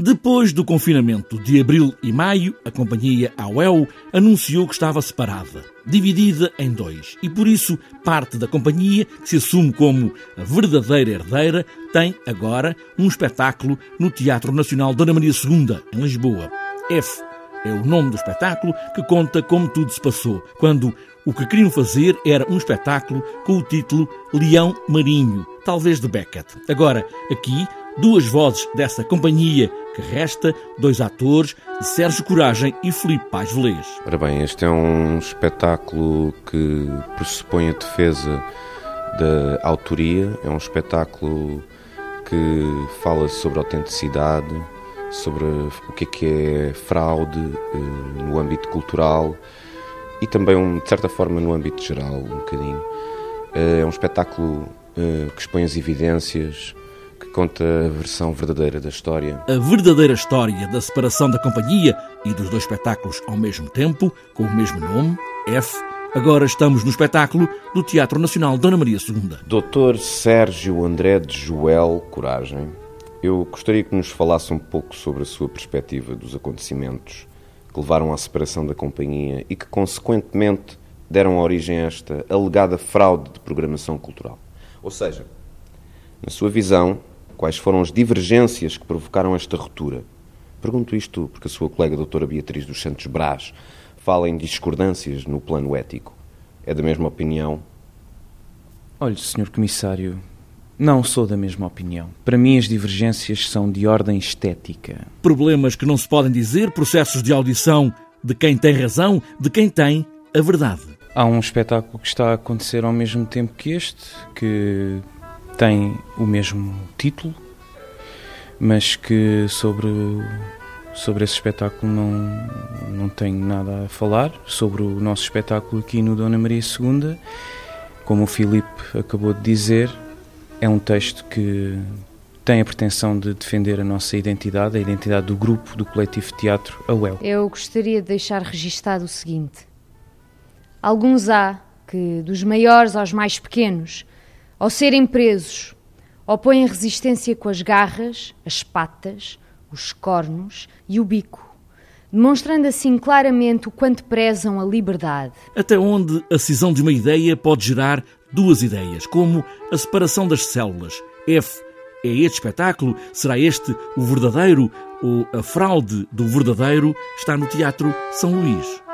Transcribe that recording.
Depois do confinamento de abril e maio, a companhia AUEL anunciou que estava separada, dividida em dois, e por isso parte da companhia, que se assume como a verdadeira herdeira, tem agora um espetáculo no Teatro Nacional Dona Maria II, em Lisboa. F é o nome do espetáculo que conta como tudo se passou, quando o que queriam fazer era um espetáculo com o título Leão Marinho, talvez de Beckett. Agora, aqui, duas vozes dessa companhia que resta, dois atores, Sérgio Coragem e Filipe Paz Velez. Ora bem, este é um espetáculo que pressupõe a defesa da autoria, é um espetáculo que fala sobre autenticidade, sobre o que é que é fraude eh, no âmbito cultural e também, de certa forma, no âmbito geral, um bocadinho. Eh, é um espetáculo eh, que expõe as evidências, conta a versão verdadeira da história. A verdadeira história da separação da companhia e dos dois espetáculos ao mesmo tempo, com o mesmo nome, F. Agora estamos no espetáculo do Teatro Nacional Dona Maria II. Doutor Sérgio André de Joel Coragem, eu gostaria que nos falasse um pouco sobre a sua perspectiva dos acontecimentos que levaram à separação da companhia e que, consequentemente, deram origem a esta alegada fraude de programação cultural. Ou seja, na sua visão, quais foram as divergências que provocaram esta ruptura? Pergunto isto porque a sua colega a doutora Beatriz dos Santos Brás fala em discordâncias no plano ético. É da mesma opinião? Olhe, Sr. Comissário, não sou da mesma opinião. Para mim, as divergências são de ordem estética. Problemas que não se podem dizer, processos de audição de quem tem razão, de quem tem a verdade. Há um espetáculo que está a acontecer ao mesmo tempo que este, que tem o mesmo título, mas que sobre, sobre esse espetáculo não, não tenho nada a falar. Sobre o nosso espetáculo aqui no Dona Maria II, como o Filipe acabou de dizer, é um texto que tem a pretensão de defender a nossa identidade, a identidade do grupo, do coletivo teatro, a UEL. Eu gostaria de deixar registado o seguinte: alguns há que, dos maiores aos mais pequenos, ao serem presos, opõem resistência com as garras, as patas, os cornos e o bico, demonstrando assim claramente o quanto prezam a liberdade. Até onde a cisão de uma ideia pode gerar duas ideias, como a separação das células. F é este espetáculo? Será este o verdadeiro ou a fraude do verdadeiro? Está no Teatro São Luís.